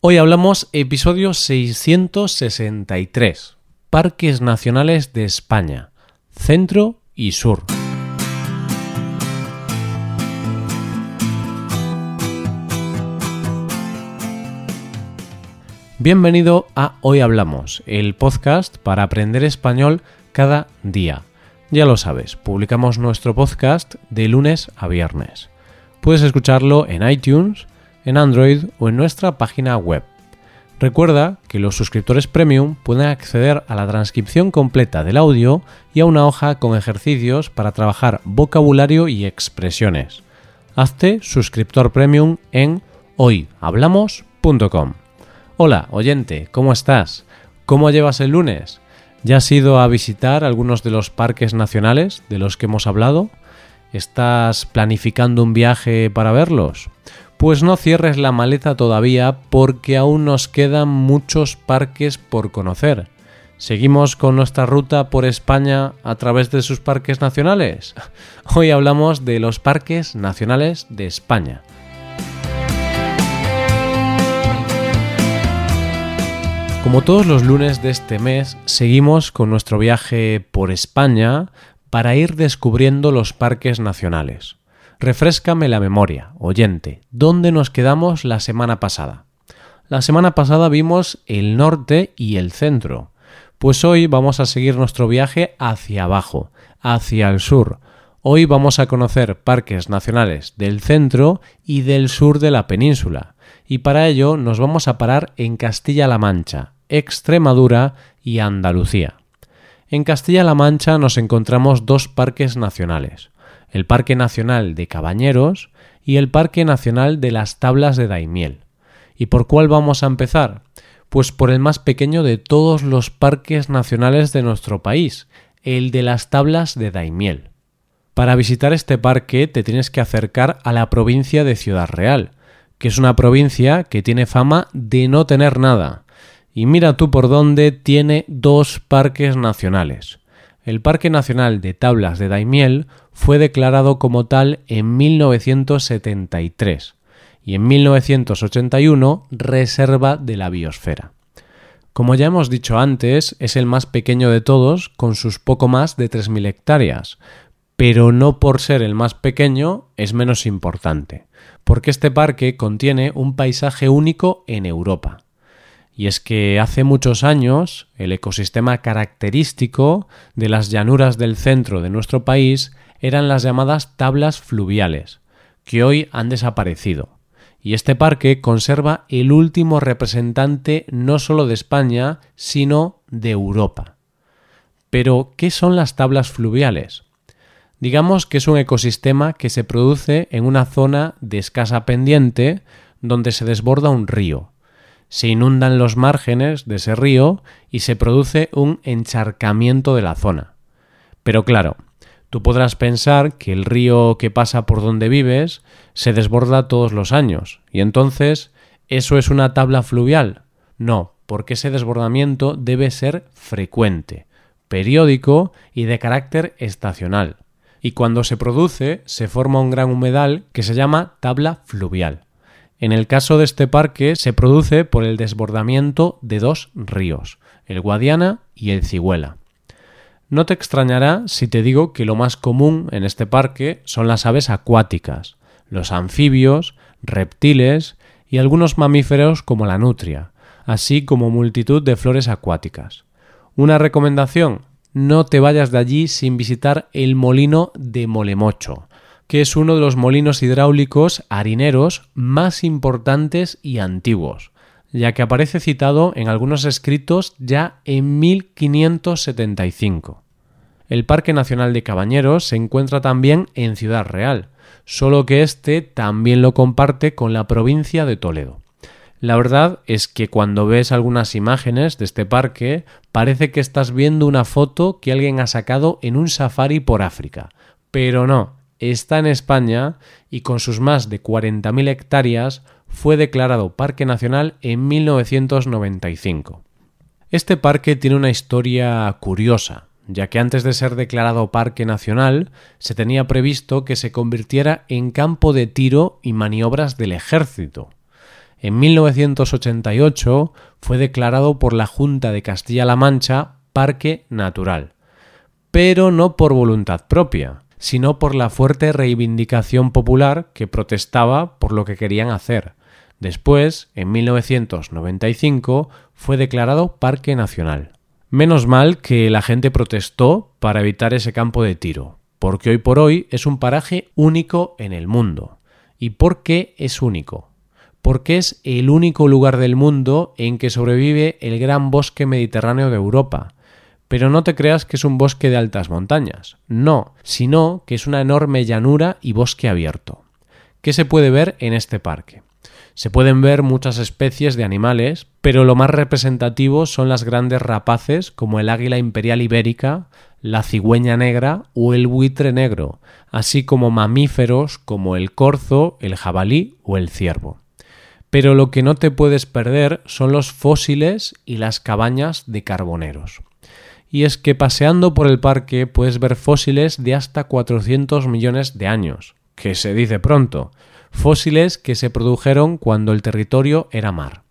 Hoy hablamos episodio 663, Parques Nacionales de España, Centro y Sur. Bienvenido a Hoy Hablamos, el podcast para aprender español cada día. Ya lo sabes, publicamos nuestro podcast de lunes a viernes. Puedes escucharlo en iTunes, en Android o en nuestra página web. Recuerda que los suscriptores premium pueden acceder a la transcripción completa del audio y a una hoja con ejercicios para trabajar vocabulario y expresiones. Hazte suscriptor premium en hoyhablamos.com. Hola, oyente, ¿cómo estás? ¿Cómo llevas el lunes? ¿Ya has ido a visitar algunos de los parques nacionales de los que hemos hablado? ¿Estás planificando un viaje para verlos? Pues no cierres la maleta todavía porque aún nos quedan muchos parques por conocer. ¿Seguimos con nuestra ruta por España a través de sus parques nacionales? Hoy hablamos de los parques nacionales de España. Como todos los lunes de este mes, seguimos con nuestro viaje por España para ir descubriendo los parques nacionales. Refrescame la memoria, oyente, ¿dónde nos quedamos la semana pasada? La semana pasada vimos el norte y el centro, pues hoy vamos a seguir nuestro viaje hacia abajo, hacia el sur. Hoy vamos a conocer parques nacionales del centro y del sur de la península, y para ello nos vamos a parar en Castilla-La Mancha, Extremadura y Andalucía. En Castilla-La Mancha nos encontramos dos parques nacionales, el Parque Nacional de Cabañeros y el Parque Nacional de las Tablas de Daimiel. ¿Y por cuál vamos a empezar? Pues por el más pequeño de todos los parques nacionales de nuestro país, el de las Tablas de Daimiel. Para visitar este parque te tienes que acercar a la provincia de Ciudad Real, que es una provincia que tiene fama de no tener nada. Y mira tú por dónde tiene dos parques nacionales. El Parque Nacional de Tablas de Daimiel fue declarado como tal en 1973 y en 1981 Reserva de la Biosfera. Como ya hemos dicho antes, es el más pequeño de todos, con sus poco más de 3.000 hectáreas, pero no por ser el más pequeño es menos importante, porque este parque contiene un paisaje único en Europa. Y es que hace muchos años el ecosistema característico de las llanuras del centro de nuestro país eran las llamadas tablas fluviales, que hoy han desaparecido. Y este parque conserva el último representante no solo de España, sino de Europa. Pero, ¿qué son las tablas fluviales? Digamos que es un ecosistema que se produce en una zona de escasa pendiente donde se desborda un río, se inundan los márgenes de ese río y se produce un encharcamiento de la zona. Pero claro, tú podrás pensar que el río que pasa por donde vives se desborda todos los años, y entonces ¿eso es una tabla fluvial? No, porque ese desbordamiento debe ser frecuente, periódico y de carácter estacional. Y cuando se produce, se forma un gran humedal que se llama tabla fluvial. En el caso de este parque se produce por el desbordamiento de dos ríos, el Guadiana y el Ciguela. No te extrañará si te digo que lo más común en este parque son las aves acuáticas, los anfibios, reptiles y algunos mamíferos como la nutria, así como multitud de flores acuáticas. Una recomendación, no te vayas de allí sin visitar el molino de Molemocho, que es uno de los molinos hidráulicos harineros más importantes y antiguos, ya que aparece citado en algunos escritos ya en 1575. El Parque Nacional de Cabañeros se encuentra también en Ciudad Real, solo que este también lo comparte con la provincia de Toledo. La verdad es que cuando ves algunas imágenes de este parque parece que estás viendo una foto que alguien ha sacado en un safari por África, pero no, está en España y con sus más de 40.000 hectáreas fue declarado Parque Nacional en 1995. Este parque tiene una historia curiosa, ya que antes de ser declarado Parque Nacional se tenía previsto que se convirtiera en campo de tiro y maniobras del ejército. En 1988 fue declarado por la Junta de Castilla-La Mancha Parque Natural, pero no por voluntad propia, sino por la fuerte reivindicación popular que protestaba por lo que querían hacer. Después, en 1995, fue declarado Parque Nacional. Menos mal que la gente protestó para evitar ese campo de tiro, porque hoy por hoy es un paraje único en el mundo. ¿Y por qué es único? Porque es el único lugar del mundo en que sobrevive el gran bosque mediterráneo de Europa, pero no te creas que es un bosque de altas montañas, no, sino que es una enorme llanura y bosque abierto. ¿Qué se puede ver en este parque? Se pueden ver muchas especies de animales, pero lo más representativo son las grandes rapaces como el águila imperial ibérica, la cigüeña negra o el buitre negro, así como mamíferos como el corzo, el jabalí o el ciervo. Pero lo que no te puedes perder son los fósiles y las cabañas de carboneros y es que paseando por el parque puedes ver fósiles de hasta 400 millones de años, que se dice pronto, fósiles que se produjeron cuando el territorio era mar.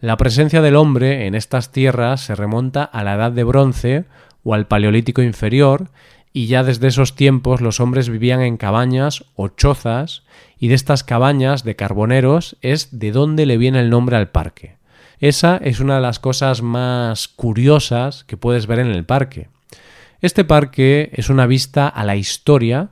La presencia del hombre en estas tierras se remonta a la Edad de Bronce o al Paleolítico inferior, y ya desde esos tiempos los hombres vivían en cabañas o chozas, y de estas cabañas de carboneros es de donde le viene el nombre al parque. Esa es una de las cosas más curiosas que puedes ver en el parque. Este parque es una vista a la historia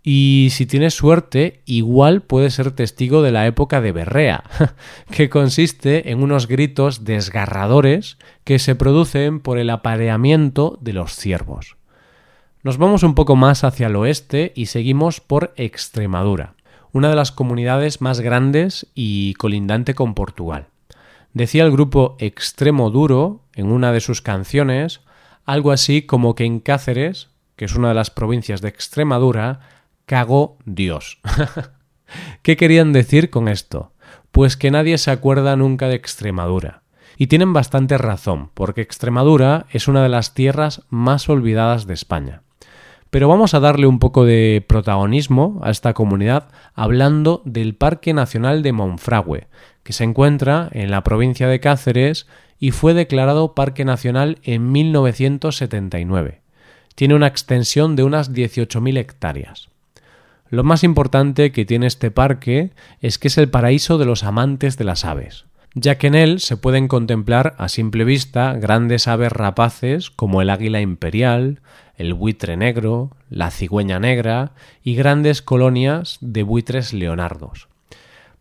y si tienes suerte, igual puedes ser testigo de la época de Berrea, que consiste en unos gritos desgarradores que se producen por el apareamiento de los ciervos. Nos vamos un poco más hacia el oeste y seguimos por Extremadura, una de las comunidades más grandes y colindante con Portugal. Decía el grupo Extremo Duro en una de sus canciones algo así como que en Cáceres, que es una de las provincias de Extremadura, cagó Dios. ¿Qué querían decir con esto? Pues que nadie se acuerda nunca de Extremadura. Y tienen bastante razón, porque Extremadura es una de las tierras más olvidadas de España. Pero vamos a darle un poco de protagonismo a esta comunidad hablando del Parque Nacional de Monfragüe, que se encuentra en la provincia de Cáceres y fue declarado Parque Nacional en 1979. Tiene una extensión de unas 18.000 hectáreas. Lo más importante que tiene este parque es que es el paraíso de los amantes de las aves, ya que en él se pueden contemplar a simple vista grandes aves rapaces como el águila imperial, el buitre negro, la cigüeña negra y grandes colonias de buitres leonardos.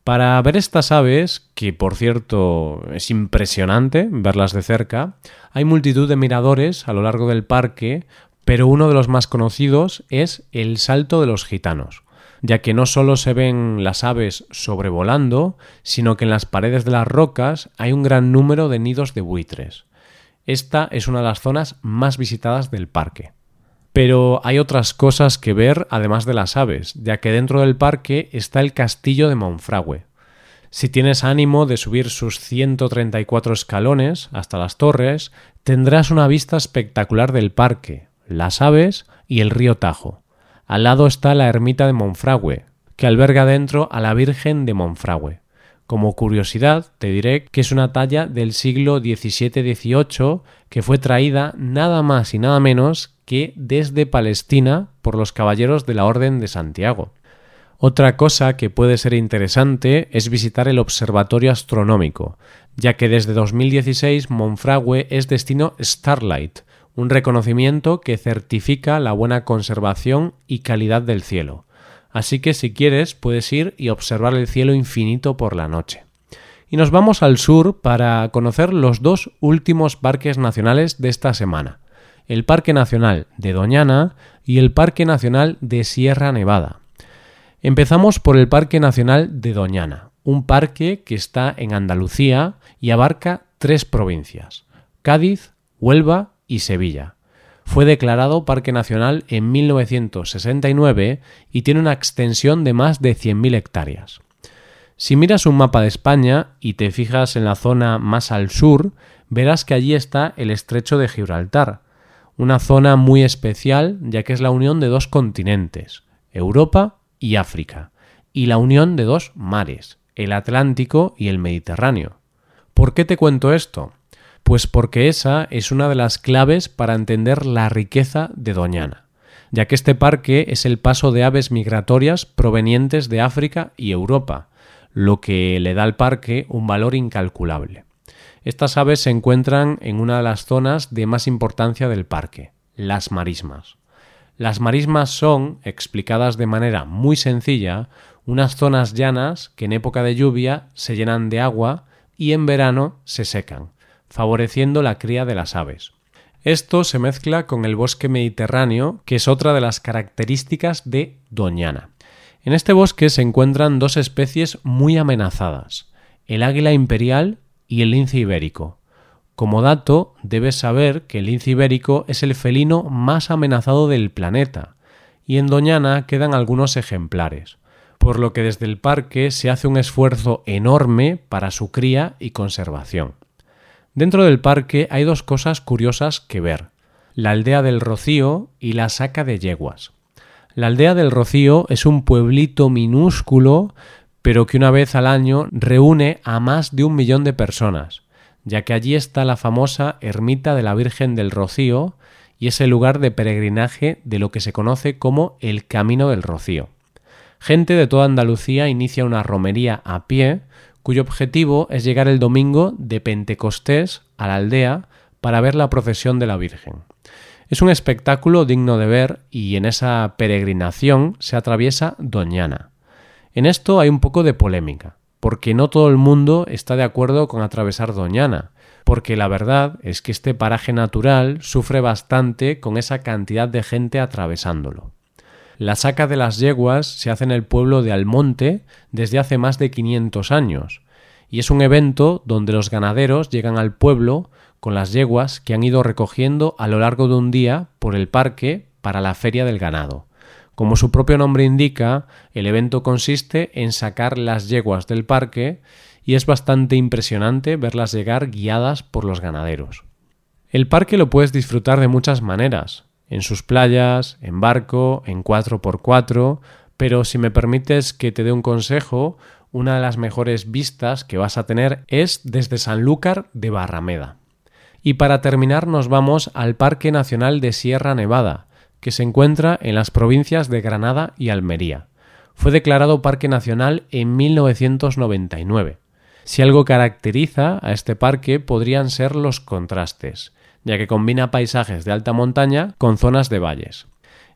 Para ver estas aves, que por cierto es impresionante verlas de cerca, hay multitud de miradores a lo largo del parque, pero uno de los más conocidos es el Salto de los Gitanos, ya que no solo se ven las aves sobrevolando, sino que en las paredes de las rocas hay un gran número de nidos de buitres. Esta es una de las zonas más visitadas del parque. Pero hay otras cosas que ver además de las aves, ya que dentro del parque está el castillo de Monfragüe. Si tienes ánimo de subir sus 134 escalones hasta las torres, tendrás una vista espectacular del parque, las aves y el río Tajo. Al lado está la ermita de Monfragüe, que alberga dentro a la Virgen de Monfragüe. Como curiosidad, te diré que es una talla del siglo XVII-XVIII que fue traída nada más y nada menos que desde Palestina por los caballeros de la Orden de Santiago. Otra cosa que puede ser interesante es visitar el Observatorio Astronómico, ya que desde 2016 Monfragüe es destino Starlight, un reconocimiento que certifica la buena conservación y calidad del cielo. Así que si quieres puedes ir y observar el cielo infinito por la noche. Y nos vamos al sur para conocer los dos últimos parques nacionales de esta semana. El Parque Nacional de Doñana y el Parque Nacional de Sierra Nevada. Empezamos por el Parque Nacional de Doñana, un parque que está en Andalucía y abarca tres provincias, Cádiz, Huelva y Sevilla. Fue declarado Parque Nacional en 1969 y tiene una extensión de más de 100.000 hectáreas. Si miras un mapa de España y te fijas en la zona más al sur, verás que allí está el estrecho de Gibraltar, una zona muy especial ya que es la unión de dos continentes, Europa y África, y la unión de dos mares, el Atlántico y el Mediterráneo. ¿Por qué te cuento esto? Pues porque esa es una de las claves para entender la riqueza de Doñana, ya que este parque es el paso de aves migratorias provenientes de África y Europa, lo que le da al parque un valor incalculable. Estas aves se encuentran en una de las zonas de más importancia del parque, las marismas. Las marismas son, explicadas de manera muy sencilla, unas zonas llanas que en época de lluvia se llenan de agua y en verano se secan, favoreciendo la cría de las aves. Esto se mezcla con el bosque mediterráneo, que es otra de las características de Doñana. En este bosque se encuentran dos especies muy amenazadas, el águila imperial y el lince ibérico. Como dato, debes saber que el lince ibérico es el felino más amenazado del planeta, y en Doñana quedan algunos ejemplares, por lo que desde el parque se hace un esfuerzo enorme para su cría y conservación. Dentro del parque hay dos cosas curiosas que ver, la aldea del Rocío y la saca de yeguas. La aldea del Rocío es un pueblito minúsculo, pero que una vez al año reúne a más de un millón de personas, ya que allí está la famosa ermita de la Virgen del Rocío y es el lugar de peregrinaje de lo que se conoce como el Camino del Rocío. Gente de toda Andalucía inicia una romería a pie, cuyo objetivo es llegar el domingo de Pentecostés a la aldea para ver la procesión de la Virgen. Es un espectáculo digno de ver y en esa peregrinación se atraviesa Doñana. En esto hay un poco de polémica, porque no todo el mundo está de acuerdo con atravesar Doñana, porque la verdad es que este paraje natural sufre bastante con esa cantidad de gente atravesándolo. La saca de las yeguas se hace en el pueblo de Almonte desde hace más de 500 años, y es un evento donde los ganaderos llegan al pueblo con las yeguas que han ido recogiendo a lo largo de un día por el parque para la feria del ganado. Como su propio nombre indica, el evento consiste en sacar las yeguas del parque y es bastante impresionante verlas llegar guiadas por los ganaderos. El parque lo puedes disfrutar de muchas maneras, en sus playas, en barco, en 4x4, pero si me permites que te dé un consejo, una de las mejores vistas que vas a tener es desde Sanlúcar de Barrameda. Y para terminar nos vamos al Parque Nacional de Sierra Nevada, que se encuentra en las provincias de Granada y Almería. Fue declarado Parque Nacional en 1999. Si algo caracteriza a este parque podrían ser los contrastes, ya que combina paisajes de alta montaña con zonas de valles.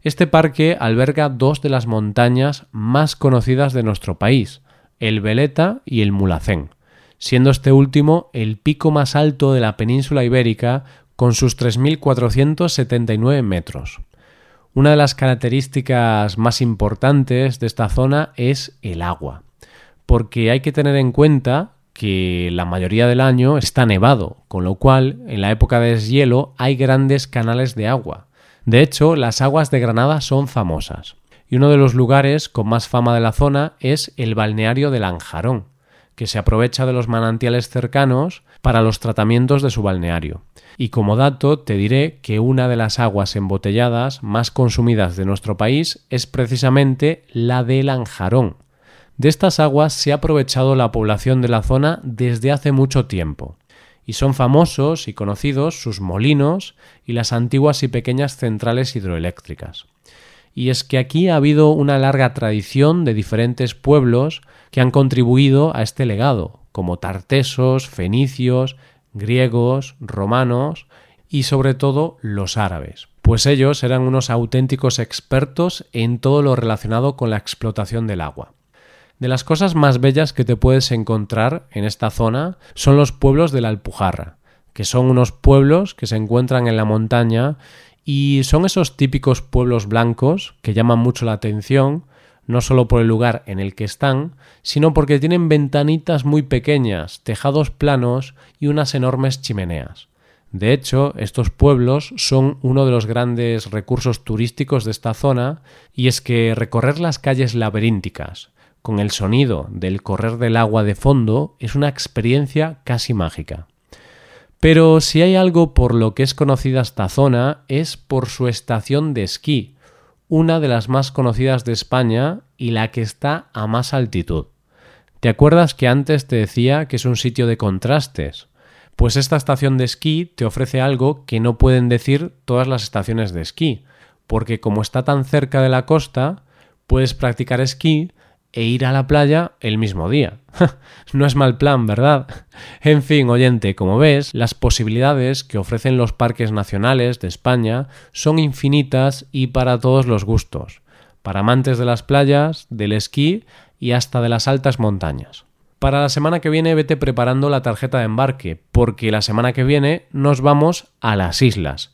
Este parque alberga dos de las montañas más conocidas de nuestro país, el Veleta y el Mulacén siendo este último el pico más alto de la península ibérica con sus 3.479 metros. Una de las características más importantes de esta zona es el agua, porque hay que tener en cuenta que la mayoría del año está nevado, con lo cual en la época de deshielo hay grandes canales de agua. De hecho, las aguas de Granada son famosas, y uno de los lugares con más fama de la zona es el balneario de Lanjarón, que se aprovecha de los manantiales cercanos para los tratamientos de su balneario. Y como dato te diré que una de las aguas embotelladas más consumidas de nuestro país es precisamente la de Lanjarón. De estas aguas se ha aprovechado la población de la zona desde hace mucho tiempo, y son famosos y conocidos sus molinos y las antiguas y pequeñas centrales hidroeléctricas y es que aquí ha habido una larga tradición de diferentes pueblos que han contribuido a este legado, como tartesos, fenicios, griegos, romanos y sobre todo los árabes, pues ellos eran unos auténticos expertos en todo lo relacionado con la explotación del agua. De las cosas más bellas que te puedes encontrar en esta zona son los pueblos de la Alpujarra, que son unos pueblos que se encuentran en la montaña y son esos típicos pueblos blancos que llaman mucho la atención, no solo por el lugar en el que están, sino porque tienen ventanitas muy pequeñas, tejados planos y unas enormes chimeneas. De hecho, estos pueblos son uno de los grandes recursos turísticos de esta zona, y es que recorrer las calles laberínticas, con el sonido del correr del agua de fondo, es una experiencia casi mágica. Pero si hay algo por lo que es conocida esta zona es por su estación de esquí, una de las más conocidas de España y la que está a más altitud. ¿Te acuerdas que antes te decía que es un sitio de contrastes? Pues esta estación de esquí te ofrece algo que no pueden decir todas las estaciones de esquí, porque como está tan cerca de la costa, puedes practicar esquí e ir a la playa el mismo día. no es mal plan, ¿verdad? En fin, oyente, como ves, las posibilidades que ofrecen los parques nacionales de España son infinitas y para todos los gustos, para amantes de las playas, del esquí y hasta de las altas montañas. Para la semana que viene vete preparando la tarjeta de embarque, porque la semana que viene nos vamos a las islas.